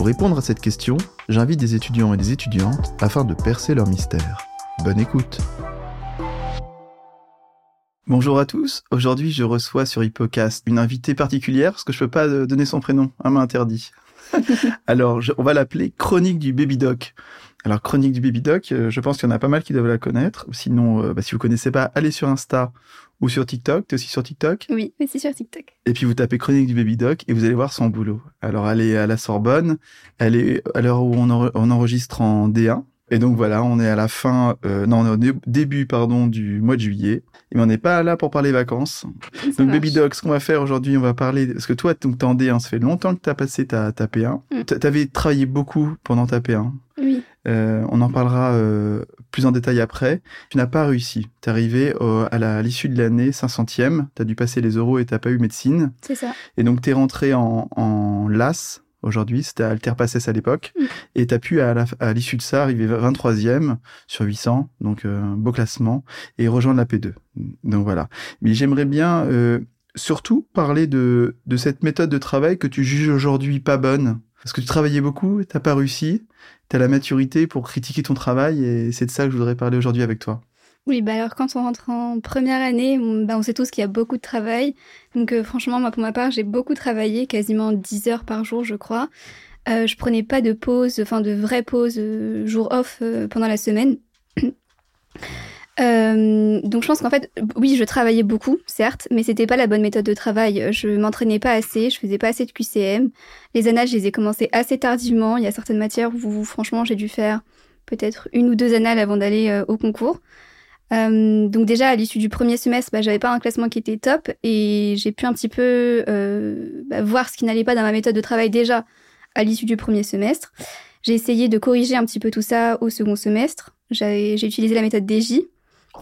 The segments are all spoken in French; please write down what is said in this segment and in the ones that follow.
Pour répondre à cette question, j'invite des étudiants et des étudiantes afin de percer leur mystère. Bonne écoute Bonjour à tous, aujourd'hui je reçois sur Hippocast une invitée particulière parce que je peux pas donner son prénom, un m'a interdit. Alors on va l'appeler Chronique du Baby Doc. Alors Chronique du Baby Doc, euh, je pense qu'il y en a pas mal qui doivent la connaître. Sinon, euh, bah, si vous connaissez pas, allez sur Insta ou sur TikTok. T'es aussi sur TikTok? Oui, aussi sur TikTok. Et puis vous tapez Chronique du Baby Doc et vous allez voir son boulot. Alors elle est à la Sorbonne, elle est à l'heure où on, on enregistre en D1. Et donc voilà, on est à la fin, euh, non, on est au début, pardon, du mois de juillet. Mais on n'est pas là pour parler vacances. donc Baby Doc, ce qu'on va faire aujourd'hui, on va parler, parce que toi, donc t'es en D1, ça fait longtemps que t'as passé ta, ta P1. Mm. T'avais travaillé beaucoup pendant ta P1. Oui. Euh, on en parlera euh, plus en détail après. Tu n'as pas réussi. T'es arrivé à l'issue de l'année 500e, t'as dû passer les euros et t'as pas eu médecine. C'est ça. Et donc t'es rentré en, en LAS, aujourd'hui, c'était Alter Passes à l'époque, et tu as pu à l'issue de ça arriver 23e sur 800, donc euh, beau classement, et rejoindre la P2. Donc voilà. Mais j'aimerais bien euh, surtout parler de, de cette méthode de travail que tu juges aujourd'hui pas bonne, parce que tu travaillais beaucoup, t'as pas réussi, tu as la maturité pour critiquer ton travail, et c'est de ça que je voudrais parler aujourd'hui avec toi. Oui, bah alors quand on rentre en première année, on, bah sait tous qu'il y a beaucoup de travail. Donc euh, franchement, moi pour ma part, j'ai beaucoup travaillé, quasiment 10 heures par jour, je crois. Euh, je prenais pas de pause, enfin de vraies pauses, euh, jour off pendant la semaine. Donc je pense qu'en fait, oui, je travaillais beaucoup, certes, mais c'était pas la bonne méthode de travail. Je m'entraînais pas assez, je faisais pas assez de QCM. Les annales, je les ai commencées assez tardivement. Il y a certaines matières où, franchement, j'ai dû faire peut-être une ou deux annales avant d'aller au concours. Euh, donc déjà à l'issue du premier semestre, bah, j'avais pas un classement qui était top et j'ai pu un petit peu euh, bah, voir ce qui n'allait pas dans ma méthode de travail déjà à l'issue du premier semestre. J'ai essayé de corriger un petit peu tout ça au second semestre. J'ai utilisé la méthode DJ,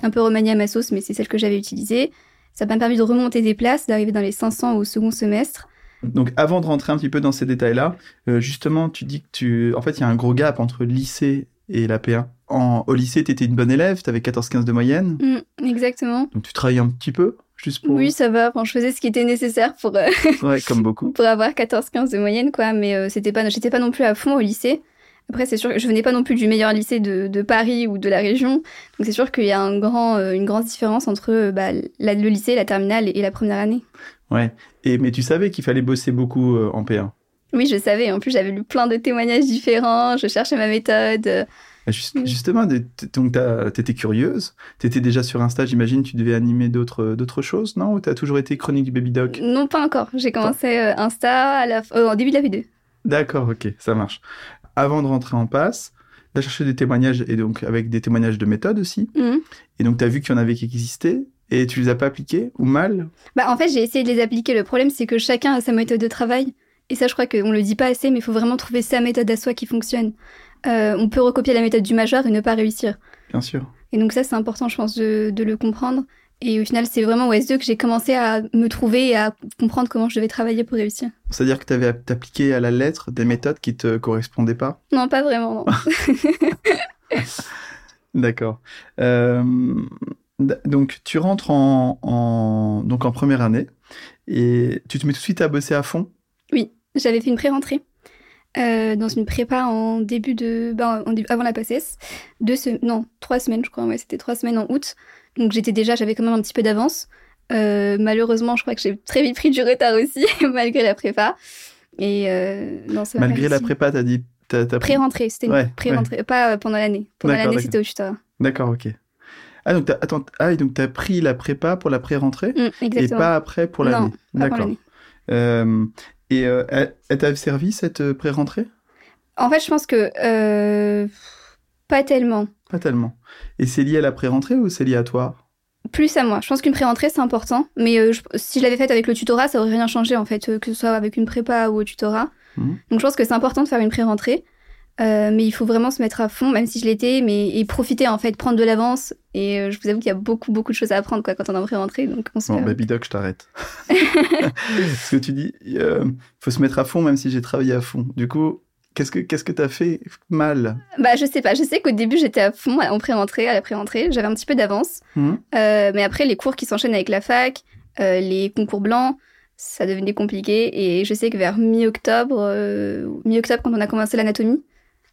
un peu remaniée à ma sauce, mais c'est celle que j'avais utilisée. Ça m'a permis de remonter des places, d'arriver dans les 500 au second semestre. Donc avant de rentrer un petit peu dans ces détails-là, euh, justement, tu dis que tu, en fait, il y a un gros gap entre lycée et la P1 en, au lycée, tu étais une bonne élève, tu avais 14-15 de moyenne. Mm, exactement. Donc tu travaillais un petit peu juste pour... Oui, ça va. je faisais ce qui était nécessaire pour... Euh, ouais, comme beaucoup. pour avoir 14-15 de moyenne, quoi. Mais euh, c'était pas, j'étais pas non plus à fond au lycée. Après, c'est sûr que je venais pas non plus du meilleur lycée de, de Paris ou de la région. Donc c'est sûr qu'il y a un grand, euh, une grande différence entre bah, le lycée, la terminale et, la première année. Ouais. Et, mais tu savais qu'il fallait bosser beaucoup en P1 Oui, je savais. En plus, j'avais lu plein de témoignages différents. Je cherchais ma méthode. Bah, mm. justement, donc t'étais curieuse, t'étais déjà sur Insta, j'imagine, tu devais animer d'autres d'autres choses, non? Ou t'as toujours été chronique du Baby Doc? Non, pas encore. J'ai commencé euh, Insta à la, euh, début de la vidéo. D'accord, ok, ça marche. Avant de rentrer en passe, t'as cherché des témoignages, et donc avec des témoignages de méthode aussi. Mm. Et donc t'as vu qu'il y en avait qui existaient, et tu les as pas appliqués, ou mal? Bah en fait, j'ai essayé de les appliquer. Le problème, c'est que chacun a sa méthode de travail. Et ça, je crois qu'on le dit pas assez, mais il faut vraiment trouver sa méthode à soi qui fonctionne. Euh, on peut recopier la méthode du majeur et ne pas réussir. Bien sûr. Et donc ça, c'est important, je pense, de, le comprendre. Et au final, c'est vraiment au S2 que j'ai commencé à me trouver et à comprendre comment je devais travailler pour réussir. C'est-à-dire que tu avais appliqué à la lettre des méthodes qui te correspondaient pas? Non, pas vraiment. D'accord. Euh, donc, tu rentres en, donc en première année et tu te mets tout de suite à bosser à fond? Oui, j'avais fait une pré-rentrée. Euh, dans une prépa en début de, ben, avant la PACES, deux non, trois semaines, je crois, ouais, c'était trois semaines en août. Donc j'étais déjà, j'avais quand même un petit peu d'avance. Euh, malheureusement, je crois que j'ai très vite pris du retard aussi, malgré la prépa. Et euh, non, ça malgré la prépa, t'as dit, t'as, pré-rentrée, c'était une pré-rentrée, pas pendant l'année. Pendant l'année, c'était au tutorat. D'accord, ok. Ah donc t'as, attends, ah, donc t'as pris la prépa pour la pré-rentrée mmh, et pas après pour l'année. Non, D'accord. Euh, et euh, elle, t'a servi cette euh, pré-rentrée? En fait, je pense que euh, pas tellement. Pas tellement. Et c'est lié à la pré-rentrée ou c'est lié à toi? Plus à moi. Je pense qu'une pré-rentrée, c'est important. Mais si je l'avais faite avec le tutorat, ça aurait rien changé, en fait, que ce soit avec une prépa ou au tutorat. Mmh. Donc je pense que c'est important de faire une pré-rentrée. Euh, mais il faut vraiment se mettre à fond, même si je l'étais, mais et profiter en fait, prendre de l'avance. Et euh, je vous avoue qu'il y a beaucoup beaucoup de choses à apprendre quoi quand on est en pré-rentrée. Donc on se Bon, fait- Baby Doc, je t'arrête. Ce que tu dis, euh, faut se mettre à fond, même si j'ai travaillé à fond. Du coup, qu'est-ce que qu'est-ce que t'as fait mal Bah je sais pas, je sais qu'au début j'étais à fond en pré-rentrée, à la pré-rentrée, j'avais un petit peu d'avance. Mhm. Euh, mais après les cours qui s'enchaînent avec la fac, euh, les concours blancs, ça devenait compliqué. Et je sais que vers mi-octobre, euh, mi-octobre quand on a commencé l'anatomie,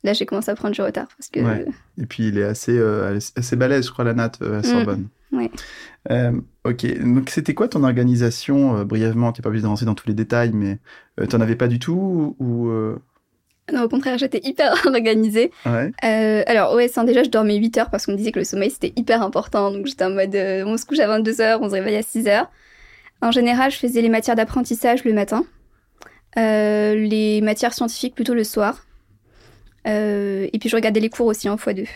là j'ai commencé à prendre du retard parce que Ouais. Et puis il est assez assez balèze, je crois, la euh, à Sorbonne. ouais. Euh, ok, donc c'était quoi ton organisation brièvement? Tu n'es pas obligé de rentrer dans tous les détails, mais euh, t'en avais pas du tout ou non, au contraire j'étais hyper organisée. ouais Euh, alors ouais, déjà je dormais 8 heures parce qu'on me disait que le sommeil c'était hyper important. Donc j'étais en mode euh, on se couche à 22 heures, on se réveille à 6 heures. En général, je faisais les matières d'apprentissage le matin, euh, les matières scientifiques plutôt le soir. Et puis je regardais les cours aussi en x2.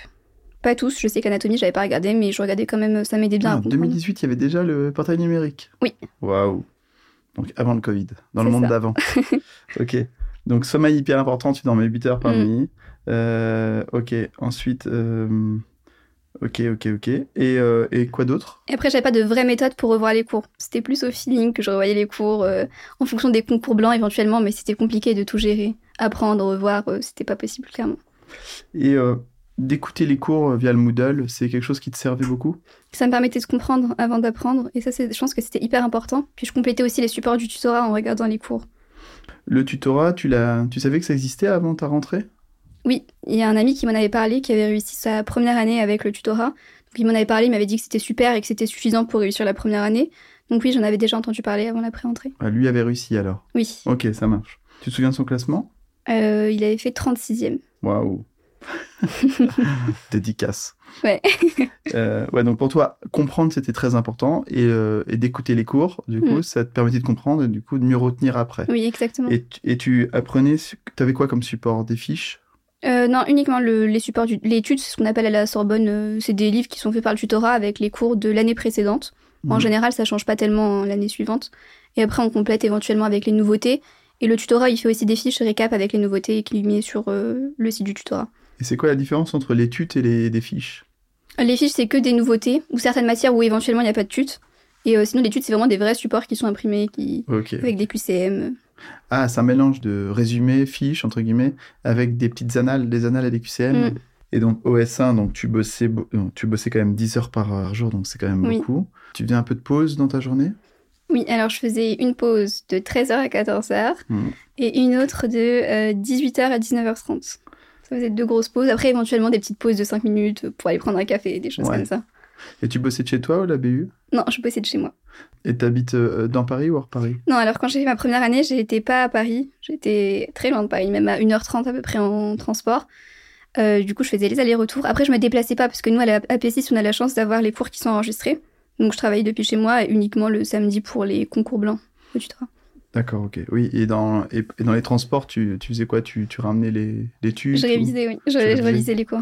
Pas tous, je sais qu'anatomie j'avais pas regardé, mais je regardais quand même, ça m'aidait bien Ah, En comprendre. 2018, il y avait déjà le portail numérique? Oui. Waouh. Donc avant le Covid, dans le monde d'avant. ok. Donc sommeil hyper important, tu dormais 8 heures par Mm. nuit. Euh, ok. Ensuite, euh, ok, ok, ok. Et, euh, et quoi d'autre? Et après, j'avais pas de vraie méthode pour revoir les cours. C'était plus au feeling que je revoyais les cours, euh, en fonction des concours blancs éventuellement, mais c'était compliqué de tout gérer. Apprendre, revoir, euh, c'était pas possible clairement. Et d'écouter les cours via le Moodle, c'est quelque chose qui te servait beaucoup? Ça me permettait de comprendre avant d'apprendre, et ça, je pense que c'était hyper important. Puis je complétais aussi les supports du tutorat en regardant les cours. Le tutorat, tu, l'as, tu savais que ça existait avant ta rentrée? Oui, il y a un ami qui m'en avait parlé, qui avait réussi sa première année avec le tutorat. Donc il m'en avait parlé, il m'avait dit que c'était super et que c'était suffisant pour réussir la première année. Donc oui, j'en avais déjà entendu parler avant la pré-entrée. Ah, Lui avait réussi alors? Oui, Ok, ça marche. Tu te souviens de son classement? Euh, il avait fait 36e. Waouh. Dédicace. Ouais. Euh, ouais, donc pour toi, comprendre c'était très important et, euh, et d'écouter les cours, du coup, Mm. ça te permettait de comprendre et du coup de mieux retenir après. Oui, exactement. Et, tu- et tu apprenais, tu avais quoi comme support? Des fiches? Euh, non, uniquement le- les supports du- l'étude, c'est ce qu'on appelle à la Sorbonne, c'est des livres qui sont faits par le tutorat avec les cours de l'année précédente. En Mhm. général, ça change pas tellement l'année suivante. Et après, on complète éventuellement avec les nouveautés. Et le tutorat, il fait aussi des fiches récap avec les nouveautés qu'il met sur le site du tutorat. Et c'est quoi la différence entre les tutes et les des fiches? Les fiches, c'est que des nouveautés ou certaines matières où éventuellement il n'y a pas de tute. Et euh, sinon, les tutes, c'est vraiment des vrais supports qui sont imprimés qui... Avec des QCM. Ah, c'est un mélange de résumé, fiches, entre guillemets, avec des petites annales, des annales et des QCM. Mm. Et donc, OS1, donc tu bossais, non, tu bossais quand même 10 heures par jour, donc c'est quand même Oui. beaucoup. Tu faisais un peu de pause dans ta journée? Oui, alors je faisais une pause de 13h à 14h Mhm. et une autre de 18h à 19h30. Ça faisait deux grosses pauses. Après, éventuellement, des petites pauses de 5 minutes pour aller prendre un café, des choses Ouais. comme ça. Et tu bossais de chez toi ou la BU Non, je bossais de chez moi. Et t'habites euh, dans Paris ou hors Paris? Non, alors quand j'ai fait ma première année, j'étais pas à Paris. J'étais très loin de Paris, même à 1h30 à peu près en transport. Euh, du coup, je faisais les allers-retours. Après, je me déplaçais pas parce que nous, à la AP6, on a la chance d'avoir les cours qui sont enregistrés. Donc, je travaillais depuis chez moi uniquement le samedi pour les concours blancs au tutorat. D'accord, ok. Oui, et dans, et, et dans les transports, tu, tu faisais quoi? Tu, tu ramenais les, les tubes Je ou- révisais, oui. Je, je révisais? les cours.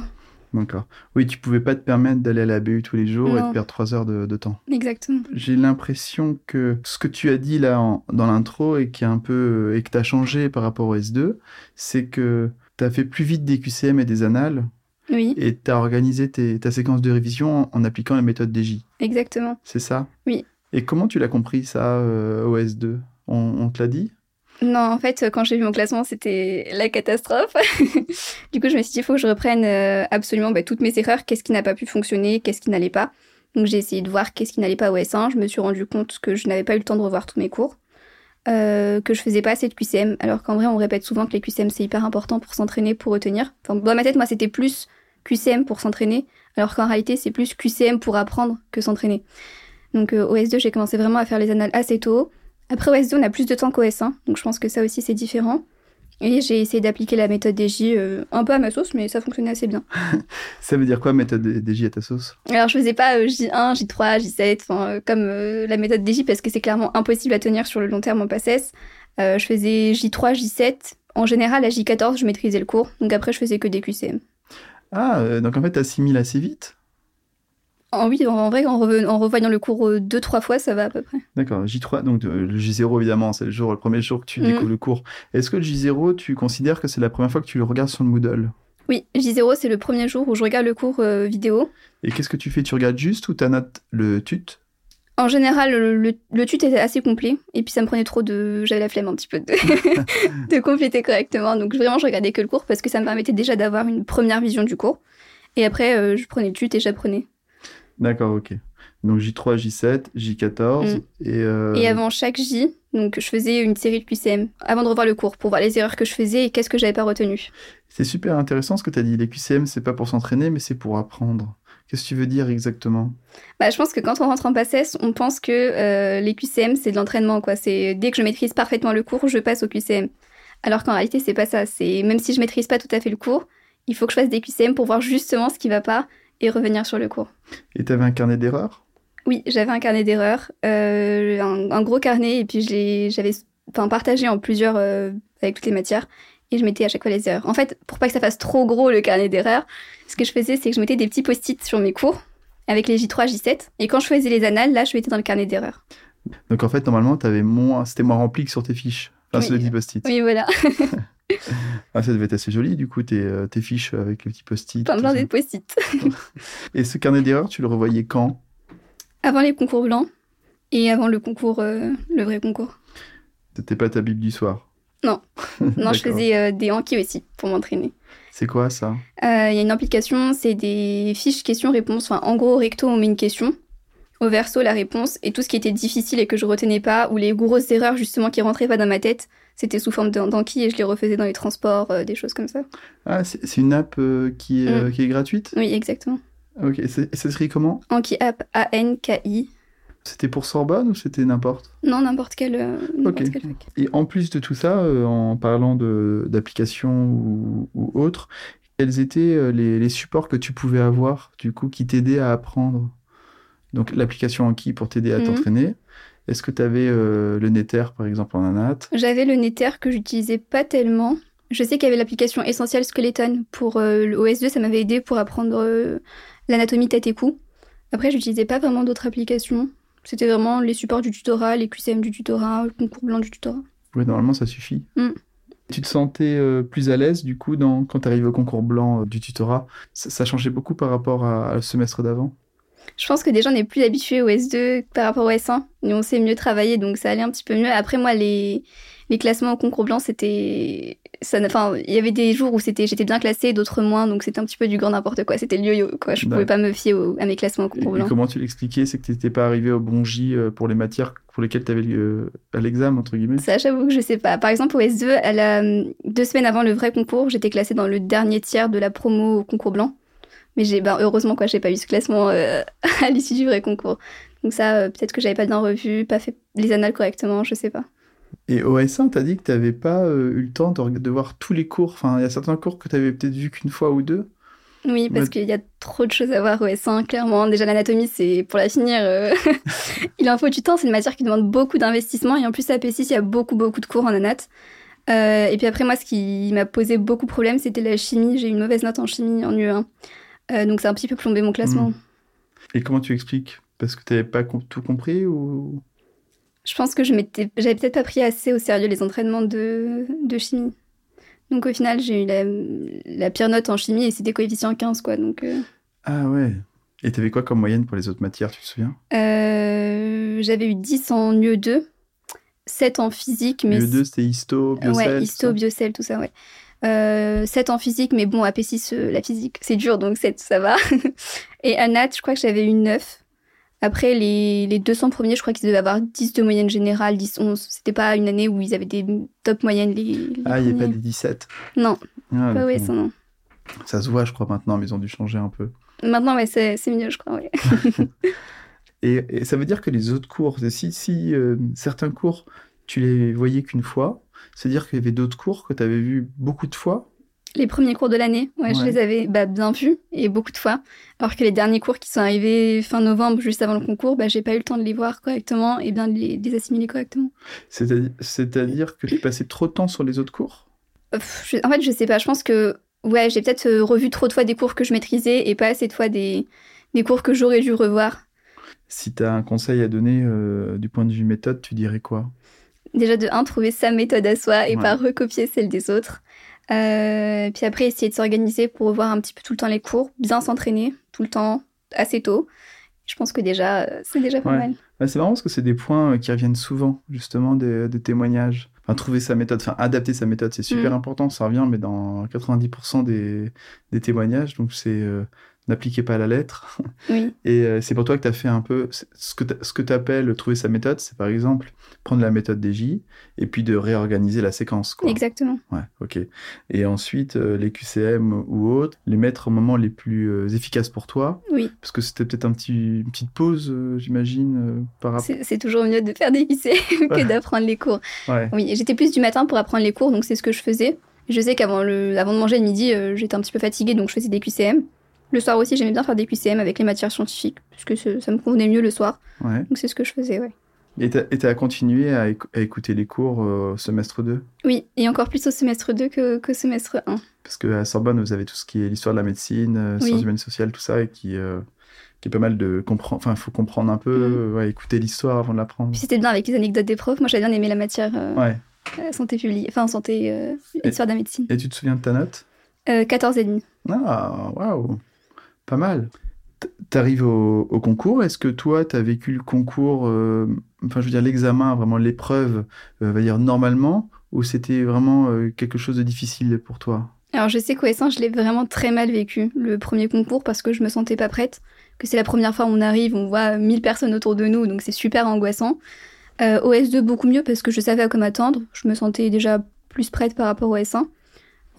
D'accord. Oui, tu pouvais pas te permettre d'aller à la BU tous les jours et de perdre 3 heures de, de temps. Exactement. J'ai l'impression que ce que tu as dit là en- dans l'intro et qui est un peu et que tu as changé par rapport au S2, c'est que tu as fait plus vite des QCM et des annales Oui, et tu as organisé tes- ta séquence de révision en, en appliquant la méthode DJ. exactement. C'est ça? Oui. Et comment tu l'as compris ça euh, au S2 on, on te l'a dit Non, en fait, quand j'ai vu mon classement, c'était la catastrophe. du coup, je me suis dit, il faut que je reprenne euh, absolument bah, toutes mes erreurs. Qu'est-ce qui n'a pas pu fonctionner? Qu'est-ce qui n'allait pas? Donc, j'ai essayé de voir qu'est-ce qui n'allait pas au S1. Je me suis rendu compte que je n'avais pas eu le temps de revoir tous mes cours. euh, que je faisais pas assez de QCM, alors qu'en vrai, on répète souvent que les QCM, c'est hyper important pour s'entraîner, pour retenir. Enfin, dans ma tête, moi, c'était plus QCM pour s'entraîner, alors qu'en réalité, c'est plus QCM pour apprendre que s'entraîner. Donc, euh, au S2, j'ai commencé vraiment à faire les annales assez tôt. Après, au S2, on a plus de temps qu'au S1, donc je pense que ça aussi, c'est différent. Et j'ai essayé d'appliquer la méthode DJ euh, un peu à ma sauce, mais ça fonctionnait assez bien. Ça veut dire quoi méthode DJ à ta sauce? Alors, je faisais pas euh, J1, J3, J7, enfin, euh, comme euh, la méthode DJ, parce que c'est clairement impossible à tenir sur le long terme en PACES. Euh, je faisais J3, J7. En général, à J14, je maîtrisais le cours, donc après, je faisais que des QCM. Ah, euh, donc en fait, tu assimiles assez vite En oui, en, vrai, en, en revoyant le cours euh, deux, trois fois, ça va à peu près. D'accord, J3, donc euh, le J0 évidemment, c'est le jour, le premier jour que tu Mm. découvres le cours. Est-ce que le J0, tu considères que c'est la première fois que tu le regardes sur le Moodle? Oui, J0, c'est le premier jour où je regarde le cours euh, vidéo. Et qu'est-ce que tu fais? Tu regardes juste ou tu notes le tut? En général, le, le, tut était assez complet. Et puis ça me prenait trop de. J'avais la flemme un petit peu de, de compléter correctement. Donc vraiment, je regardais que le cours parce que ça me permettait déjà d'avoir une première vision du cours. Et après, euh, je prenais le tut et j'apprenais. D'accord, ok. Donc J3, J7, J14. Et, euh, et avant chaque J, donc je faisais une série de QCM avant de revoir le cours pour voir les erreurs que je faisais et qu'est-ce que j'avais pas retenu. C'est super intéressant ce que tu as dit. Les QCM, c'est pas pour s'entraîner, mais c'est pour apprendre. Qu'est-ce que tu veux dire exactement? Bah, Je pense que quand on rentre en PACES, on pense que euh, les QCM, c'est de l'entraînement. quoi. C'est Dès que je maîtrise parfaitement le cours, je passe au QCM. Alors qu'en réalité, c'est pas ça. C'est Même si je maîtrise pas tout à fait le cours, il faut que je fasse des QCM pour voir justement ce qui va pas et revenir sur le cours. Et tu avais un carnet d'erreurs? Oui, j'avais un carnet d'erreurs, euh, un, gros carnet, et puis j'avais partagé en plusieurs euh, avec toutes les matières et je mettais à chaque fois les erreurs. En fait, pour pas que ça fasse trop gros le carnet d'erreurs, ce que je faisais, c'est que je mettais des petits post-it sur mes cours avec les J3, J7. Et quand je faisais les annales, là, je mettais dans le carnet d'erreurs. Donc en fait, normalement, avais moins, c'était moins rempli que sur tes fiches. Enfin, sur les 10 post-it. Oui, voilà. ah, ça devait être assez joli, du coup, tes, euh, tes fiches avec les petits post-it. Plein, plein de post-it. et ce carnet d'erreurs, tu le revoyais quand? Avant les concours blancs et avant le concours, euh, le vrai concours. C'était pas ta Bible du soir? Non, non je faisais euh, des Anki aussi pour m'entraîner. C'est quoi ça? Euh, Il y a une application, c'est des fiches questions-réponses. Enfin, en gros, recto, on met une question. Au verso, la réponse. Et tout ce qui était difficile et que je retenais pas, ou les grosses erreurs justement qui rentraient pas dans ma tête, c'était sous forme d'Anki et je les refaisais dans les transports, euh, des choses comme ça. Ah, c'est une app qui, est, mm. qui est gratuite? Oui, exactement. Ok, et ça s'écrit comment? Anki App, A-N-K-I. C'était pour Sorbonne ou c'était n'importe? Non, n'importe quel, euh, Et en plus de tout ça, euh, en parlant d'applications ou, ou autres, quels étaient euh, les, supports que tu pouvais avoir, du coup, qui t'aidaient à apprendre? Donc, l'application Anki pour t'aider à mhm. t'entraîner. Est-ce que tu avais le Nether, par exemple, en Anat? J'avais le Nether que j'utilisais pas tellement. Je sais qu'il y avait l'application Essential Skeleton pour l'OS2, ça m'avait aidé pour apprendre l'anatomie tête et cou. Après, j'utilisais pas vraiment d'autres applications. C'était vraiment les supports du tutorat, les QCM du tutorat, le concours blanc du tutorat. Oui, normalement, ça suffit. Mm. Tu te sentais euh, plus à l'aise, du coup, dans, quand tu arrives au concours blanc euh, du tutorat? Ça, changeait beaucoup par rapport à, à semestre d'avant? Je pense que déjà, on est plus habitué au S2 par rapport au S1. Et on sait mieux travailler, donc ça allait un petit peu mieux. Après, moi, les, les classements au concours blanc, c'était enfin il y avait des jours où c'était j'étais bien classée d'autres moins donc c'était un petit peu du grand n'importe quoi. C'était le yo-yo quoi. Je pouvais pas me fier à mes classements au concours blanc. comment tu l'expliquais c'est que tu n'étais pas arrivé au bon J euh, pour les matières pour lesquelles tu avais euh, à l'examen entre guillemets? Ça j'avoue que je sais pas. Par exemple au S2 elle a, deux semaines avant le vrai concours j'étais classée dans le dernier tiers de la promo au concours blanc mais j'ai ben, heureusement quoi j'ai pas eu ce classement euh, à l'issue du vrai concours donc ça peut-être que j'avais pas bien revu pas fait les annales correctement je sais pas et au S1, tu as dit que tu n'avais pas euh, eu le temps de, voir tous les cours. Enfin, il y a certains cours que tu avais peut-être vu qu'une fois ou deux. Oui, parce qu'il y a trop de choses à voir au S1, clairement. Déjà, l'anatomie, c'est pour la finir. Euh, il en faut du temps. C'est une matière qui demande beaucoup d'investissement. Et en plus, à P6, il y a beaucoup, beaucoup de cours en anat. Euh, et puis après, moi, ce qui m'a posé beaucoup de problèmes, c'était la chimie. J'ai eu une mauvaise note en chimie en UE1. Donc, c'est un petit peu plombé mon classement. Hmm. Et comment tu expliques? Parce que tu n'avais pas tout compris ou? Je pense que je m'étais, j'avais peut-être pas pris assez au sérieux les entraînements de, de chimie. Donc au final, j'ai eu la, la, pire note en chimie et c'était coefficient 15, quoi. Donc, euh. Ah ouais. Et t'avais quoi comme moyenne pour les autres matières, tu te souviens? Euh, J'avais eu 10 en UE2, 7 en physique. Mais... UE2, c'était histo, biocell Ouais, histo, biocell, tout ça, ouais. Euh, 7 en physique, mais bon, AP 6, euh, la physique, c'est dur, donc 7, ça va. et à Nat, je crois que j'avais eu 9. Après, les, les 200 premiers, je crois qu'ils devaient avoir 10 de moyenne générale, 10, 11. C'était pas une année où ils avaient des top moyennes. Les, ah, il n'y a pas des 17 Non. Ah, pas ouais, ça, non. Ça se voit, je crois, maintenant, mais ils ont dû changer un peu. Maintenant, ouais, c'est mieux, je crois, ouais. et, ça veut dire que les autres cours, si, si euh, certains cours, tu les voyais qu'une fois, c'est-à-dire qu'il y avait d'autres cours que tu avais vus beaucoup de fois? Les premiers cours de l'année, ouais, je les avais bah, bien vus et beaucoup de fois. Alors que les derniers cours qui sont arrivés fin novembre, juste avant le concours, bah, j'ai pas eu le temps de les voir correctement et bien de les, assimiler correctement. C'est-à-dire que tu passais trop de temps sur les autres cours? En fait, je sais pas. Je pense que ouais, j'ai peut-être euh, revu trop de fois des cours que je maîtrisais et pas assez de fois des, des cours que j'aurais dû revoir. Si tu as un conseil à donner euh, du point de vue méthode, tu dirais quoi? Déjà de un, trouver sa méthode à soi et pas recopier celle des autres. Euh, puis après, essayer de s'organiser pour revoir un petit peu tout le temps les cours, bien s'entraîner tout le temps, assez tôt. Je pense que déjà, euh, c'est déjà pas mal. Bah, c'est marrant parce que c'est des points euh, qui reviennent souvent, justement, des, témoignages. Enfin, trouver sa méthode, enfin, adapter sa méthode, c'est super mm. important. Ça revient, mais dans 90% des, des, témoignages. Donc, c'est n'appliquez pas la lettre. Oui. Et euh, c'est pour toi que tu as fait un peu ce que tu appelles trouver sa méthode, c'est par exemple prendre la méthode des J et puis de réorganiser la séquence. Quoi. Exactement. Ouais, ok. Et ensuite, euh, les QCM ou autres, les mettre au moment les plus euh, efficaces pour toi. Oui. Parce que c'était peut-être un petit, une petite pause, j'imagine, par rapport. C'est toujours mieux de faire des QCM que d'apprendre les cours. Ouais. Oui, j'étais plus du matin pour apprendre les cours, donc c'est ce que je faisais. Je sais qu'avant avant de manger le midi, j'étais un petit peu fatiguée, donc je faisais des QCM. Le soir aussi, j'aimais bien faire des QCM avec les matières scientifiques, puisque ça me convenait mieux le soir. Donc c'est ce que je faisais, ouais. Et tu as continué à, écouter les cours au semestre 2 Oui, et encore plus au semestre 2 que, que semestre 1. Parce qu'à Sorbonne, vous avez tout ce qui est l'histoire de la médecine, euh, sciences humaines sociales, tout ça, et qui, euh, qui est pas mal de comprendre. Enfin, il faut comprendre un peu, mhm. ouais, écouter l'histoire avant de l'apprendre. Puis c'était bien avec les anecdotes des profs. Moi, j'avais bien aimé la matière euh, santé publique, enfin, santé, histoire de la médecine. Et tu te souviens de ta note? 14,5. Ah, waouh pas mal. T'arrives au, au concours. Est-ce que toi, tu as vécu le concours, euh, enfin, je veux dire, l'examen, vraiment l'épreuve, euh, va dire normalement, ou c'était vraiment euh, quelque chose de difficile pour toi? Alors, je sais qu'au S1, je l'ai vraiment très mal vécu, le premier concours, parce que je me sentais pas prête. Que c'est la première fois où on arrive, on voit 1000 personnes autour de nous, donc c'est super angoissant. au S2, beaucoup mieux, parce que je savais à quoi m'attendre. Je me sentais déjà plus prête par rapport au S1.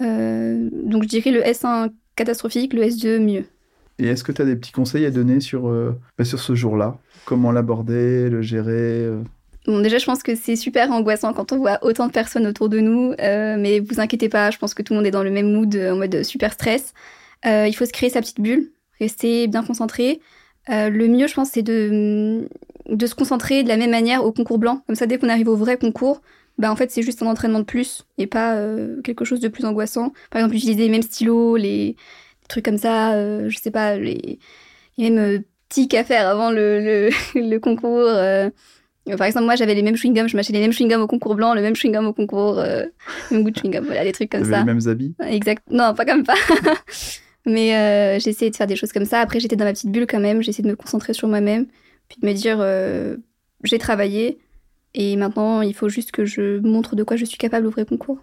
donc, je dirais le S1 catastrophique, le S2 mieux. Et est-ce que tu as des petits conseils à donner sur, euh, bah, sur ce jour-là? Comment l'aborder, le gérer euh? Bon, déjà, je pense que c'est super angoissant quand on voit autant de personnes autour de nous, euh, mais vous inquiétez pas, je pense que tout le monde est dans le même mood, en mode super stress. il faut se créer sa petite bulle, rester bien concentré. le mieux, je pense, c'est de, de se concentrer de la même manière au concours blanc. Comme ça, dès qu'on arrive au vrai concours, bah en fait, c'est juste un entraînement de plus et pas quelque chose de plus angoissant. Par exemple, utiliser les mêmes stylos, les trucs comme ça, euh, je sais pas, les, les mêmes euh, tics à faire avant le, le, concours. Euh. Par exemple, moi, j'avais les mêmes chewing-gums, je m'achetais les mêmes chewing-gums au concours blanc, le même chewing-gum au concours, le même goût de chewing-gum, voilà, des trucs comme ça. les mêmes habits? Exact. Non, pas comme ça. Mais euh, j'ai essayé de faire des choses comme ça. Après, j'étais dans ma petite bulle quand même, j'ai essayé de me concentrer sur moi-même, puis de me dire, j'ai travaillé, et maintenant, il faut juste que je montre de quoi je suis capable au vrai concours.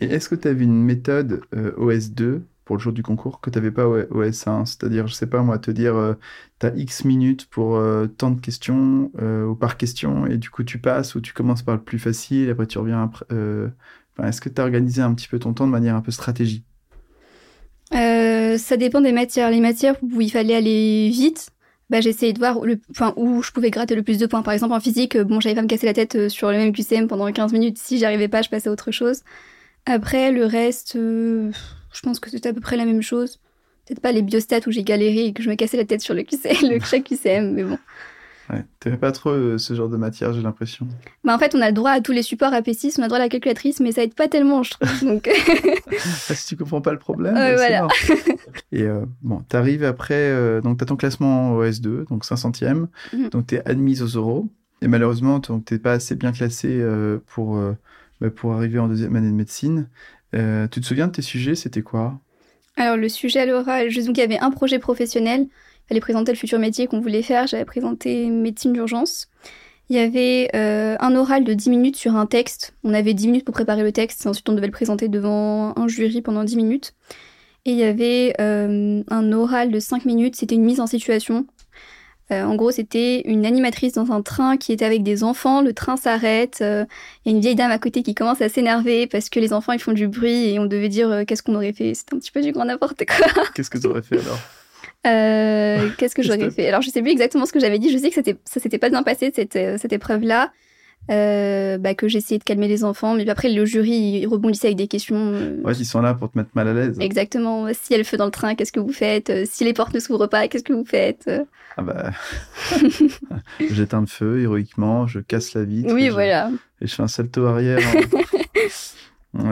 Et est-ce que tu avais une méthode OS2 pour le jour du concours que tu n'avais pas au, S1. C'est-à-dire, je sais pas moi, te dire, euh, tu as X minutes pour euh, tant de questions euh, ou par question, et du coup tu passes ou tu commences par le plus facile, après tu reviens après. Est-ce que tu as organisé un petit peu ton temps de manière un peu stratégique Ça dépend des matières. Les matières où il fallait aller vite, bah, j'essayais de voir le, enfin, où je pouvais gratter le plus de points. Par exemple, en physique, bon, j'avais pas me casser la tête sur le même QCM pendant 15 minutes. Si j'arrivais pas, je passais à autre chose. Après, le reste, je pense que c'était à peu près la même chose. Peut-être pas les biostats où j'ai galéré et que je me cassais la tête sur le, QCM, le chaque QCM, mais bon. Ouais, t'aimais pas trop euh, ce genre de matière, j'ai l'impression. Bah en fait, on a le droit à tous les supports AP6, on a le droit à la calculatrice, mais ça aide pas tellement, je trouve. Donc... Ah, si tu comprends pas le problème, ouais, voilà. Et euh, bon, t'arrives après, euh, donc t'as ton classement au S2, donc 500e, mhm. donc t'es admise aux oraux, et malheureusement, t'es pas assez bien classé pour, bah, pour arriver en deuxième année de médecine. Euh, tu te souviens de tes sujets C'était quoi? Alors, le sujet à l'oral, je qu'il y avait un projet professionnel. Il fallait présenter le futur métier qu'on voulait faire. J'avais présenté médecine d'urgence. Il y avait euh, un oral de 10 minutes sur un texte. On avait 10 minutes pour préparer le texte. Ensuite, on devait le présenter devant un jury pendant 10 minutes. Et il y avait euh, un oral de 5 minutes. C'était une mise en situation. Euh, en gros, c'était une animatrice dans un train qui était avec des enfants. Le train s'arrête. Euh, il y a une vieille dame à côté qui commence à s'énerver parce que les enfants ils font du bruit et on devait dire euh, qu'est-ce qu'on aurait fait? C'était un petit peu du grand n'importe quoi. Qu'est-ce que tu aurais fait alors? Qu'est-ce que j'aurais fait? Alors je sais plus exactement ce que j'avais dit. Je sais que ça s'était pas bien passé cette, cette épreuve-là. Euh, bah, que j'essayais de calmer les enfants. Mais après, le jury il rebondissait avec des questions. Euh... Ouais, ils sont là pour te mettre mal à l'aise. Exactement. Si elle le feu dans le train, qu'est-ce que vous faites? Euh, Si les portes ne s'ouvrent pas, qu'est-ce que vous faites? Ah bah. J'éteins le feu héroïquement, je casse la vitre. Oui, voilà. Et je fais un salto arrière.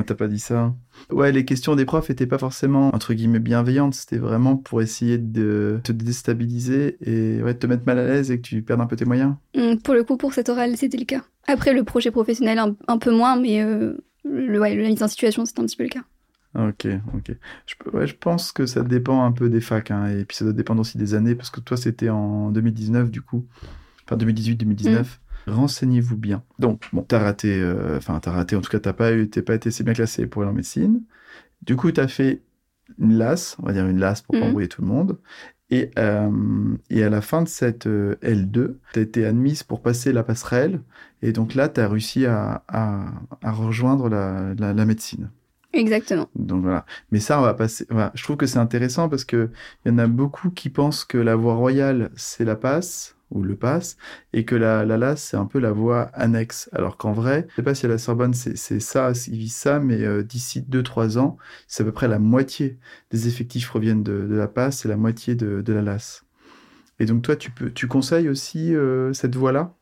T'as pas dit ça. Ouais, les questions des profs étaient pas forcément, entre guillemets, bienveillantes. C'était vraiment pour essayer de te déstabiliser et ouais, te mettre mal à l'aise et que tu perdes un peu tes moyens. Mmh, pour le coup, pour cette oral, c'était le cas. Après, le projet professionnel, un, peu moins, mais euh, le, ouais, la mise en situation, c'était un petit peu le cas. Ok, ok. Je, je, pense que ça dépend un peu des facs, hein, et puis ça doit dépendre aussi des années, parce que toi, c'était en 2019, du coup. Enfin, 2018-2019. Mm. Renseignez-vous bien. Donc, bon, t'as raté, euh, enfin, t'as raté, en tout cas, t'as pas, eu, pas été assez bien classé pour aller en médecine. Du coup, t'as fait une LAS, on va dire une LAS pour pas mm. embrouiller tout le monde. Et, euh, et, à la fin de cette euh, L2, tu as été admise pour passer la passerelle. Et donc là, tu as réussi à, à, à rejoindre la, la, la, médecine. Exactement. Donc voilà. Mais ça, on va passer. Voilà. Je trouve que c'est intéressant parce qu'il y en a beaucoup qui pensent que la voie royale, c'est la passe ou le passe, et que la, la LAS, c'est un peu la voie annexe. Alors qu'en vrai, je sais pas si à la Sorbonne, c'est ça, ils visent ça, mais euh, d'ici 2-3 ans, c'est à peu près la moitié des effectifs reviennent de, de la passe et la moitié de, de, la LAS. Et donc toi, tu, peux, tu conseilles aussi euh, cette voie-là?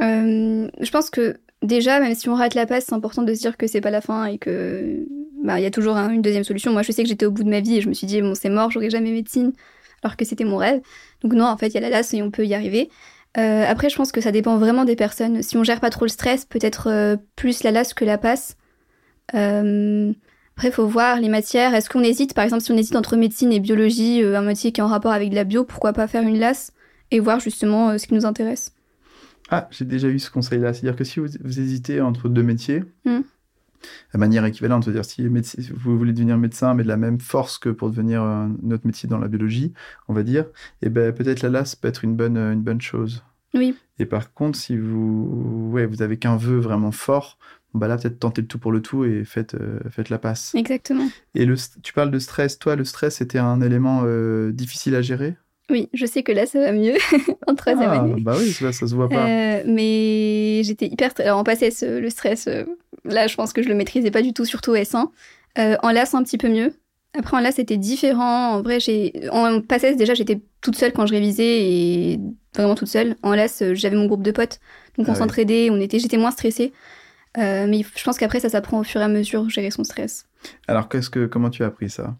Euh, Je pense que déjà, même si on rate la passe, c'est important de se dire que c'est pas la fin et que bah, il y a toujours une deuxième solution. Moi, je sais que j'étais au bout de ma vie et je me suis dit, bon, c'est mort, j'aurai jamais médecine, alors que c'était mon rêve. Donc non, en fait, il y a la LAS et on peut y arriver. Euh, après, je pense que ça dépend vraiment des personnes. Si on gère pas trop le stress, peut-être euh, plus la LAS que la passe. Euh, après, il faut voir les matières. Est-ce qu'on hésite, par exemple, si on hésite entre médecine et biologie, un métier qui est en rapport avec de la bio, pourquoi pas faire une LAS et voir justement ce qui nous intéresse? Ah, j'ai déjà eu ce conseil-là. C'est-à-dire que si vous, hésitez entre deux métiers, hmm de manière équivalente. C'est-à-dire, si vous voulez devenir médecin, mais de la même force que pour devenir notre métier dans la biologie, on va dire, et eh ben, peut-être la LAS peut être une bonne, une bonne chose. Oui. Et par contre, si vous, ouais, vous avez qu'un vœu vraiment fort, bah là, peut-être tentez le tout pour le tout et faites, euh, faites la passe. Exactement. Et le, tu parles de stress. Toi, le stress était un élément euh, difficile à gérer? Oui, je sais que là, ça va mieux en troisième ah, année. Bah oui, là, ça se voit pas. Euh, mais j'étais hyper... Alors, en passait le stress, euh, là, je pense que je le maîtrisais pas du tout, surtout S1. Euh, en LAS, un petit peu mieux. Après, en LAS, c'était différent. En vrai, j'ai... En déjà, j'étais toute seule quand je révisais et vraiment toute seule. En LAS, j'avais mon groupe de potes. Donc, on ah s'entraidait, on était... j'étais moins stressée. mais je pense qu'après, ça s'apprend au fur et à mesure, gérer son stress. Alors, qu'est-ce que... comment tu as appris ça?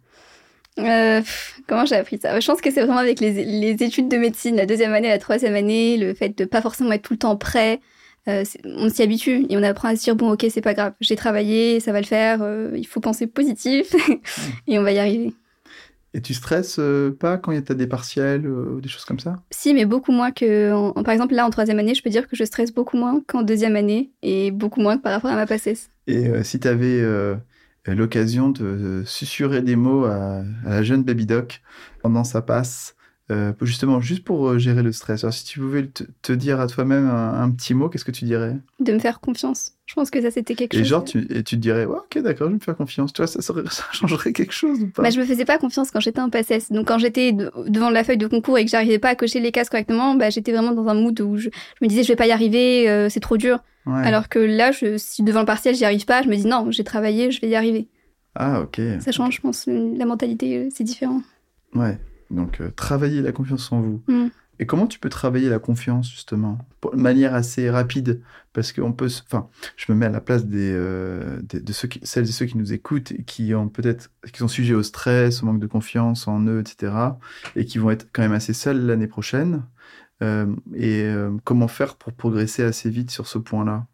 Euh, comment j'ai appris ça? Je pense que c'est vraiment avec les, les, études de médecine, la deuxième année, la troisième année, le fait de pas forcément être tout le temps prêt. Euh, on s'y habitue et on apprend à se dire bon ok c'est pas grave, j'ai travaillé, ça va le faire, euh, il faut penser positif et on va y arriver. Et tu stresses pas quand tu as des partiels ou des choses comme ça? Si, mais beaucoup moins que. par exemple, là, en troisième année, je peux dire que je stresse beaucoup moins qu'en deuxième année et beaucoup moins que par rapport à ma passesse. Et si tu avais l'occasion de susurrer des mots à, la jeune Baby Doc pendant sa passe, euh, justement, juste pour euh, gérer le stress. Alors, si tu pouvais te, dire à toi-même un, petit mot, qu'est-ce que tu dirais? De me faire confiance. Je pense que ça, c'était quelque chose. Et genre, tu, et tu te dirais, ok, d'accord, je vais me faire confiance. Tu vois, ça, ça changerait quelque chose ou pas bah, Je me faisais pas confiance quand j'étais en PSS. Donc, quand j'étais devant la feuille de concours et que j'arrivais pas à cocher les cases correctement, bah, j'étais vraiment dans un mood où je, me disais, je vais pas y arriver, euh, c'est trop dur. Alors que là, je, si devant le partiel, j'y arrive pas, je me dis, non, j'ai travaillé, je vais y arriver. Ah, ok. Ça change, je pense. La mentalité, euh, c'est différent. Ouais. Donc, euh, travailler la confiance en vous. Mm. Et comment tu peux travailler la confiance, justement De manière assez rapide? Parce qu'on peut. Enfin, je me mets à la place des, euh, de ceux qui, celles et ceux qui nous écoutent et qui ont peut-être. qui sont sujets au stress, au manque de confiance en eux, etc. Et qui vont être quand même assez seuls l'année prochaine. et comment faire pour progresser assez vite sur ce point-là?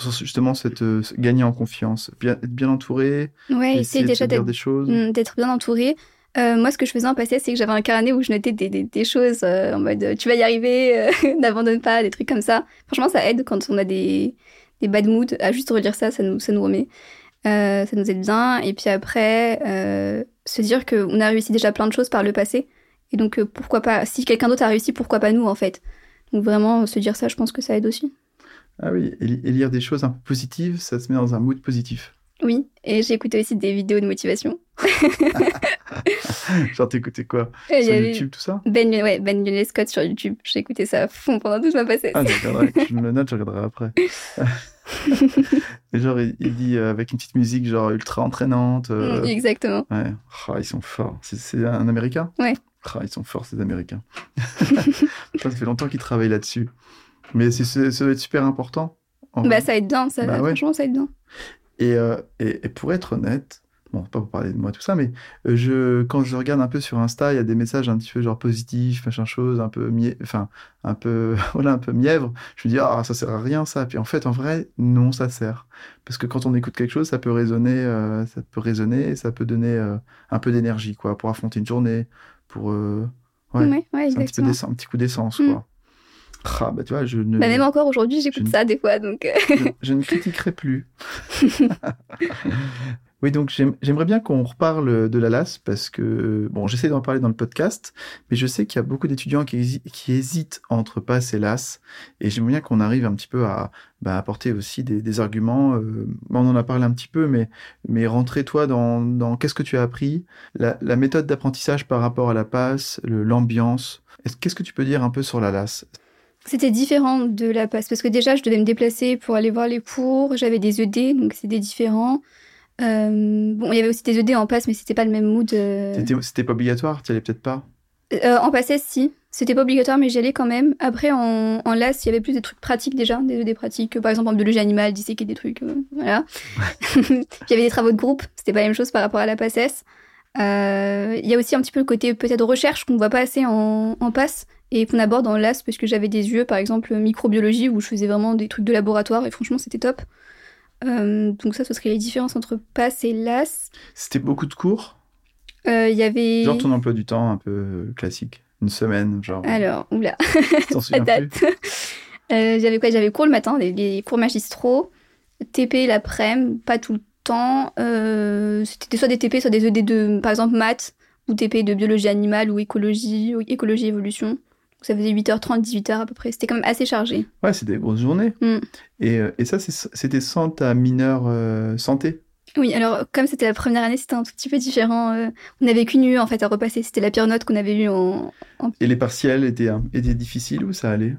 Justement cette euh, gagner en confiance, bien, être bien entouré, ouais, essayer déjà d'être des choses, mm, d'être bien entouré. Euh, moi, ce que je faisais en passé, c'est que j'avais un carnet où je notais des, des, choses euh, en mode tu vas y arriver, n'abandonne pas, des trucs comme ça. Franchement, ça aide quand on a des, des bad moods à juste relire ça, ça nous, ça nous remet. ça nous aide bien. Et puis après, se dire qu'on a réussi déjà plein de choses par le passé. Et donc, pourquoi pas, si quelqu'un d'autre a réussi, pourquoi pas nous, en fait. Donc, vraiment, se dire ça, je pense que ça aide aussi. Ah oui, et, lire des choses un peu positives, ça se met dans un mood positif. Oui, et j'ai écouté aussi des vidéos de motivation. Genre, t'écoutais quoi Sur YouTube, tout ça Ben, ouais, ben Scott sur YouTube. J'ai écouté ça à fond pendant toute ma passée. Ah, je me le note, je regarderai après. et genre, il, dit euh, avec une petite musique genre ultra entraînante. Euh, mm, exactement. Ouais. Oh, ils sont forts. C'est un Américain Ouais. Oh, ils sont forts, ces Américains. ça fait longtemps qu'ils travaillent là-dessus. Mais ça doit être super important. Bah, ça aide bien, ça, bah franchement, ça aide bien. Et, euh, et, et, pour être honnête, bon, pas pour parler de moi, tout ça, mais euh, je, quand je regarde un peu sur Insta, il y a des messages un petit peu genre positifs, machin chose, un peu, enfin, un peu, voilà, un peu mièvre. Je me dis, ah, ça sert à rien, ça. Puis en fait, en vrai, non, ça sert. Parce que quand on écoute quelque chose, ça peut résonner, euh, ça peut résonner, et ça peut donner euh, un peu d'énergie, quoi, pour affronter une journée, pour, ouais, ouais, un, petit peu un petit coup d'essence, Mm. quoi. Ah, bah, tu vois, je ne, Bah, même encore aujourd'hui, j'écoute ça des fois, donc. euh, je, je ne critiquerai plus. oui, donc j'aime- j'aimerais bien qu'on reparle de la LAS parce que, bon, j'essaie d'en parler dans le podcast, mais je sais qu'il y a beaucoup d'étudiants qui, hési- qui hésitent entre PASS et LAS, et j'aimerais bien qu'on arrive un petit peu à bah, apporter aussi des, arguments. euh, on en a parlé un petit peu, mais, mais rentrer toi dans, dans qu'est-ce que tu as appris, la, méthode d'apprentissage par rapport à la PASS, l'ambiance. Est-ce- Qu'est-ce que tu peux dire un peu sur la LAS? C'était différent de la passe parce que déjà je devais me déplacer pour aller voir les cours, j'avais des ED donc c'était différent. Euh, bon, il y avait aussi des ED en passe mais c'était pas le même mood. euh. C'était pas obligatoire, tu allais peut-être pas? Euh, en passé si, c'était pas obligatoire mais j'y allais quand même. Après en, en LAS il y avait plus des trucs pratiques déjà, des ED pratiques, par exemple en biologie animale, disséquer des trucs, euh, voilà. il y avait des travaux de groupe, c'était pas la même chose par rapport à la PASSES. Il y a aussi un petit peu le côté peut-être recherche qu'on voit pas assez en, en passe et qu'on aborde en LAS parce que j'avais des yeux par exemple microbiologie où je faisais vraiment des trucs de laboratoire et franchement c'était top. Euh, donc ça ce serait les différences entre passe et LAS. C'était beaucoup de cours Euh, Il y avait... Genre ton emploi du temps un peu euh, classique. Une semaine, genre. Alors, oula, la date. Euh, j'avais quoi? J'avais cours le matin, les cours magistraux, TP l'après-midi, pas tout le temps. C'était soit des TP, soit des ED de, par exemple, maths, ou TP de biologie animale, ou écologie, ou écologie évolution. Donc, ça faisait 8h30, 18h à peu près. C'était quand même assez chargé. Ouais, c'était des grosses journées. Mm. Et, euh, et ça, c'était sans ta mineure euh, santé? Oui, alors comme c'était la première année, c'était un tout petit peu différent. euh, on n'avait qu'une UE en fait à repasser. C'était la pire note qu'on avait eue en, Et les partiels étaient, étaient difficiles ou ça allait?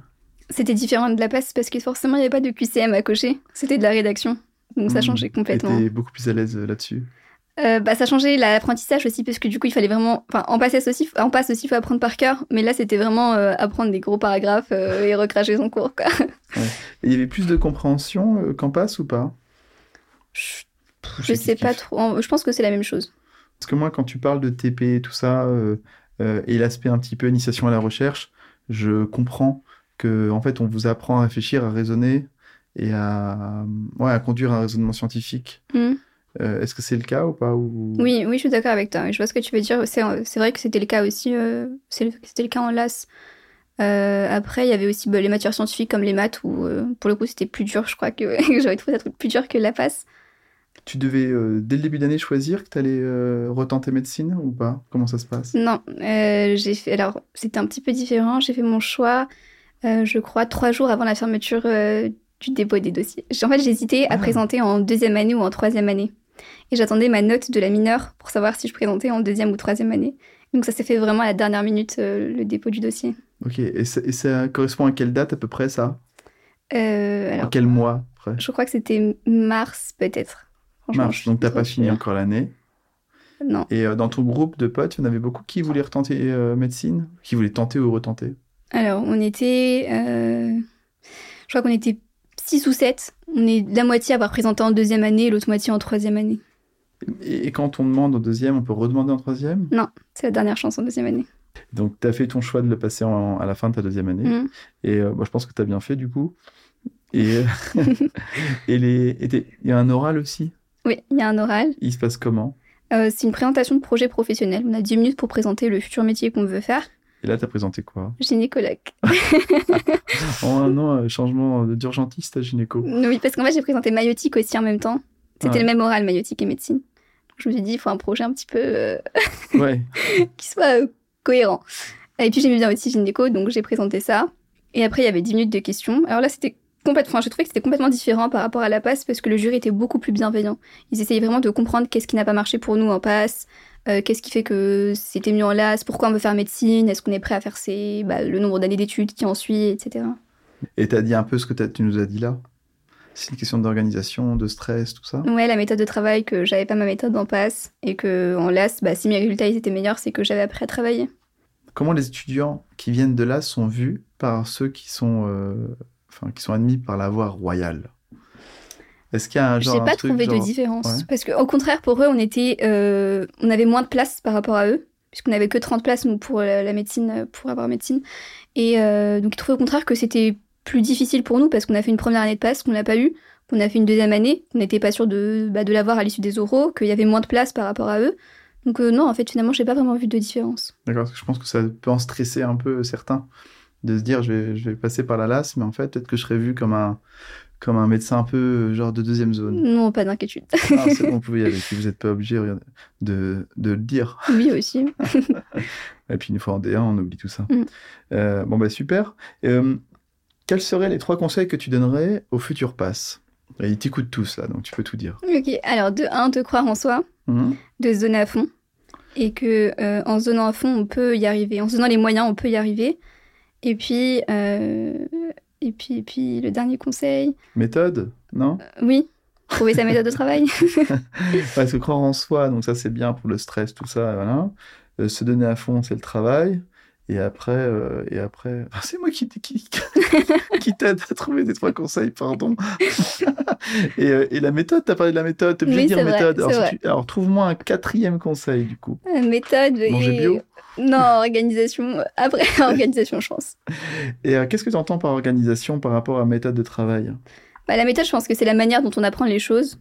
C'était différent de la passe parce que forcément il n'y avait pas de QCM à cocher. C'était de la rédaction. Donc ça Mm. changeait complètement. T'étais beaucoup plus à l'aise là-dessus. Euh, bah, ça changeait l'apprentissage aussi parce que du coup il fallait vraiment enfin en passe aussi en passe aussi il faut apprendre par cœur mais là c'était vraiment euh, apprendre des gros paragraphes euh, et recracher son cours quoi. Et il y avait plus de compréhension qu'en passe ou pas? Je, je sais pas trop je pense que c'est la même chose. Parce que moi, quand tu parles de TP et tout ça, et l'aspect un petit peu initiation à la recherche, je comprends que en fait, on vous apprend à réfléchir, à raisonner et à, ouais, à conduire un raisonnement scientifique. Hmm. Euh, Est-ce que c'est le cas ou pas ou... Oui oui je suis d'accord avec toi. Je vois ce que tu veux dire. C'est vrai que c'était le cas aussi. euh, c'était le cas en LAS. Euh, après il y avait aussi bah, les matières scientifiques comme les maths où pour le coup c'était plus dur. Je crois que j'avais trouvé ça plus dur que la passe. Tu devais, dès le début d'année, choisir que tu allais retenter médecine ou pas? Comment ça se passe? Non, j'ai fait. Alors, c'était un petit peu différent. J'ai fait mon choix, je crois, trois jours avant la fermeture du dépôt des dossiers. En fait, j'hésitais à Ah. présenter en deuxième année ou en troisième année. Et j'attendais ma note de la mineure pour savoir si je présentais en deuxième ou troisième année. Donc, ça s'est fait vraiment à la dernière minute, euh, le dépôt du dossier. Ok, et ça, et ça correspond à quelle date à peu près ça? Euh, À quel mois après je crois que c'était mars, peut-être. Mars, donc t'as pas fini encore l'année. Non. Et euh, dans ton groupe de potes, il y en avait beaucoup qui voulaient retenter euh, médecine? Qui voulaient tenter ou retenter? Alors, on était. Je crois qu'on était 6 ou 7. On est la moitié à avoir présenté en deuxième année et l'autre moitié en troisième année. et, quand on demande en deuxième, on peut redemander en troisième? C'est la dernière chance en deuxième année. Donc tu as fait ton choix de le passer en- à la fin de ta deuxième année. Mhm. Et euh, moi, je pense que tu as bien fait du coup. Et, il y a un oral aussi? Oui, il y a un oral. Il se passe comment? Euh, c'est une présentation de projet professionnel. On a 10 minutes pour présenter le futur métier qu'on veut faire. Et là, tu as présenté quoi? Gynécologue. En un an, euh, changement d'urgentiste à gynéco. oui, parce qu'en fait, j'ai présenté maïotique aussi en même temps. C'était Ouais. le même oral, maïotique et médecine. Je me suis dit, il faut un projet un petit peu euh, Ouais. qui soit euh, cohérent. Et puis j'aimais bien aussi gynéco, donc j'ai présenté ça. Et après, il y avait 10 minutes de questions. Alors là, c'était complètement, j'ai trouvé que c'était complètement différent par rapport à la passe parce que le jury était beaucoup plus bienveillant. Ils essayaient vraiment de comprendre qu'est-ce qui n'a pas marché pour nous en passe, euh, qu'est-ce qui fait que c'était mieux en LAS, pourquoi on veut faire médecine, est-ce qu'on est prêt à faire bah, le nombre d'années d'études qui en suit, etc. Et tu as dit un peu ce que tu nous as dit là? C'est une question d'organisation, de stress, tout ça? Ouais, la méthode de travail, que j'avais pas ma méthode en passe et que en LAS, bah, si mes résultats ils étaient meilleurs, c'est que j'avais appris à travailler. Comment les étudiants qui viennent de là sont vus par ceux qui sont, euh, enfin, qui sont admis par la voie royale? Est-ce qu'il y a un genre J'ai pas trouvé de différence. Ouais. Parce qu'au contraire, pour eux, on était, euh, on avait moins de place par rapport à eux, puisqu'on avait que 30 places nous, pour la, la médecine, pour avoir médecine. Et euh, donc, ils trouvaient au contraire que c'était plus difficile pour nous parce qu'on a fait une première année de passe qu'on l'a pas eu, qu'on a fait une deuxième année, qu'on n'était pas sûr de, bah, de l'avoir à l'issue des oraux, qu'il y avait moins de place par rapport à eux. Donc euh, non, en fait, finalement, j'ai pas vraiment vu de différence. D'accord, parce que je pense que ça peut en stresser un peu certains de se dire je vais, je vais passer par la LAS, mais en fait, peut-être que je serais vu comme un, comme un médecin un peu euh, genre de deuxième zone. Non, pas d'inquiétude. Ah, c'est bon, vous pouvez y aller, si vous n'êtes pas obligé de, de le dire. oui aussi. Et puis une fois en D1, on oublie tout ça. Mm. Euh, bon, bah super. Euh, quels seraient les trois conseils que tu donnerais au futur pass? Et Ils t'écoutent tous là, donc tu peux tout dire. ok, alors de 1, de croire en soi. Mhm. de se donner à fond et que euh, en se donnant à fond on peut y arriver en se donnant les moyens on peut y arriver et puis et puis et puis le dernier conseil Méthode, non? Euh, oui trouver sa méthode de travail Parce que croire en soi, donc ça c'est bien pour le stress, tout ça, voilà. Euh, se donner à fond, c'est le travail. Et après, euh, et après, Ah, c'est moi qui, qui, qui t'aide à trouver des trois conseils, pardon. et, euh, et la méthode, t'as parlé de la méthode, t'es obligé Oui, de dire vrai, méthode. alors, si vrai. tu- alors, trouve-moi un quatrième conseil du coup. Euh, méthode Manger et bio non organisation après organisation je pense Et euh, qu'est-ce que tu entends par organisation par rapport à méthode de travail? Bah, la méthode je pense que c'est la manière dont on apprend les choses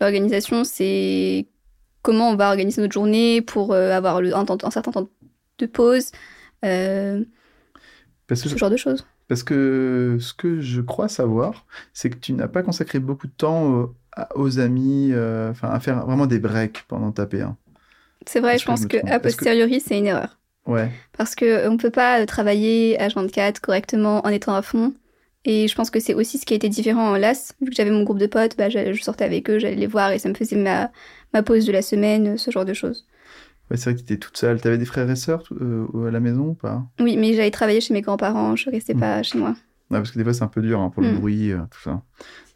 l'organisation c'est comment on va organiser notre journée pour avoir le, un, temps- un certain temps de pause euh, Parce que ce genre de choses Parce que ce que je crois savoir, c'est que tu n'as pas consacré beaucoup de temps euh, à- aux amis, euh, enfin à faire vraiment des breaks pendant ta P1. C'est vrai, je pense que a posteriori, c'est une erreur. Ouais. Parce que on peut pas travailler H24 correctement en étant à fond. Et je pense que c'est aussi ce qui a été différent en LAS. Vu que j'avais mon groupe de potes, bah, je sortais avec eux, j'allais les voir et ça me faisait ma, ma pause de la semaine, ce genre de choses. Ouais, c'est vrai que tu étais toute seule. Tu avais des frères et sœurs euh, à la maison ou pas? Oui, mais j'allais travailler chez mes grands-parents, je restais Mm. pas chez moi. Ouais, Parce que des fois, c'est un peu dur hein, pour le Mm. bruit, euh, tout ça.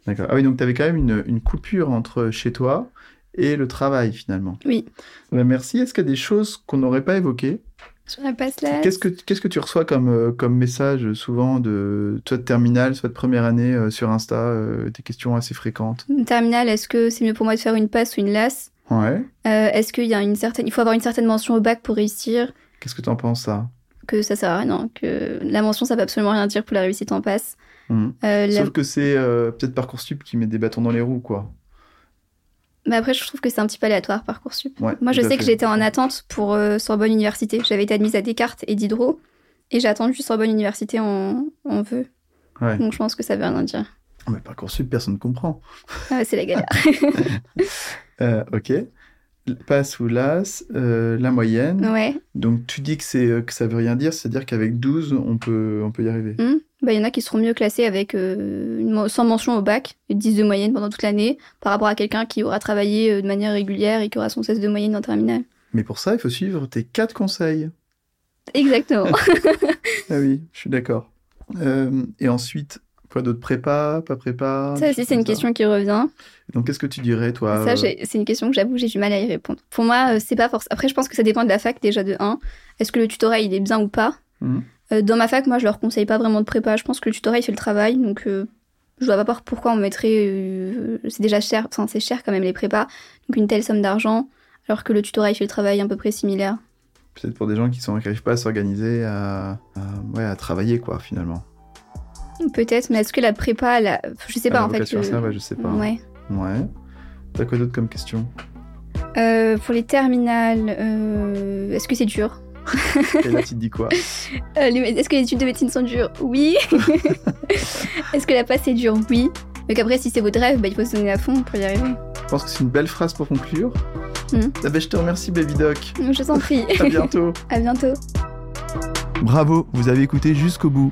D'accord. Ah oui, donc tu avais quand même une, une coupure entre chez toi et le travail finalement. Oui. Bah, merci. Est-ce qu'il y a des choses qu'on n'aurait pas évoquées? Sur la passe LAS. Qu'est-ce que qu'est-ce que tu reçois comme euh, comme message souvent de soit de terminale, soit de première année euh, sur Insta, euh, des questions assez fréquentes? Une terminale, est-ce que c'est mieux pour moi de faire une passe ou une LAS Ouais. Euh, Est-ce qu'il y a une certaine, il faut avoir une certaine mention au bac pour réussir? Qu'est-ce que tu en penses ça? Que ça sert à rien, que la mention ça peut absolument rien dire pour la réussite en passe. Mhm. Euh, la- Sauf que c'est euh, peut-être parcoursup qui met des bâtons dans les roues quoi. Mais après, je trouve que c'est un petit peu aléatoire, Parcoursup. Ouais, Moi, je sais que j'étais en attente pour euh, Sorbonne Université. J'avais été admise à Descartes et Diderot. Et j'ai attendu Sorbonne Université en, en vœu. Ouais. Donc, je pense que ça veut rien dire. Mais parcoursup personne ne comprend. Ah, c'est la galère. Euh, ok. Passe ou las, euh, la moyenne. ouais. Donc tu dis que c'est euh, que ça veut rien dire, c'est-à-dire qu'avec 12 on peut on peut y arriver. Hmm. Bah, il y en a qui seront mieux classés avec euh, sans mention au bac, et 10 de moyenne pendant toute l'année, par rapport à quelqu'un qui aura travaillé de manière régulière et qui aura son 16 de moyenne en terminale. Mais pour ça, il faut suivre tes quatre conseils. Exactement. Ah oui, je suis d'accord. Euh, et ensuite, quoi d'autre? Prépa, pas prépa ça aussi, c'est une ça? question qui revient. Donc qu'est-ce que tu dirais toi Ça, euh, c'est une question que j'avoue, j'ai du mal à y répondre. Pour moi, euh, c'est pas forcément. Après, je pense que ça dépend de la fac déjà de 1. Est-ce que le tutorat il est bien ou pas? Mhm. Euh, Dans ma fac, moi, je leur conseille pas vraiment de prépa. Je pense que le tutorat il fait le travail, donc euh, je vois pas pourquoi on mettrait. c'est déjà cher, enfin c'est cher quand même les prépas, donc une telle somme d'argent, alors que le tutorat il fait le travail à peu près similaire. Peut-être pour des gens qui n'arrivent pas à s'organiser, à, à- ouais, à travailler quoi finalement. Peut-être, mais est-ce que la prépa, la... je sais pas en fait. le- ça, ouais, je sais pas. Ouais. Ouais. T'as quoi d'autre comme question? Euh, pour les terminales, euh, est-ce que c'est dur? Et là, tu te dis quoi? Euh, les- Est-ce que les études de médecine sont dures? Oui. Est-ce que la passe est dure? Oui. Donc après, si c'est votre rêve, bah, il faut se donner à fond pour y arriver. Je pense que c'est une belle phrase pour conclure. Ah ben, je te remercie, Baby Doc. Je t'en prie. À bientôt. à bientôt. Bravo, vous avez écouté jusqu'au bout.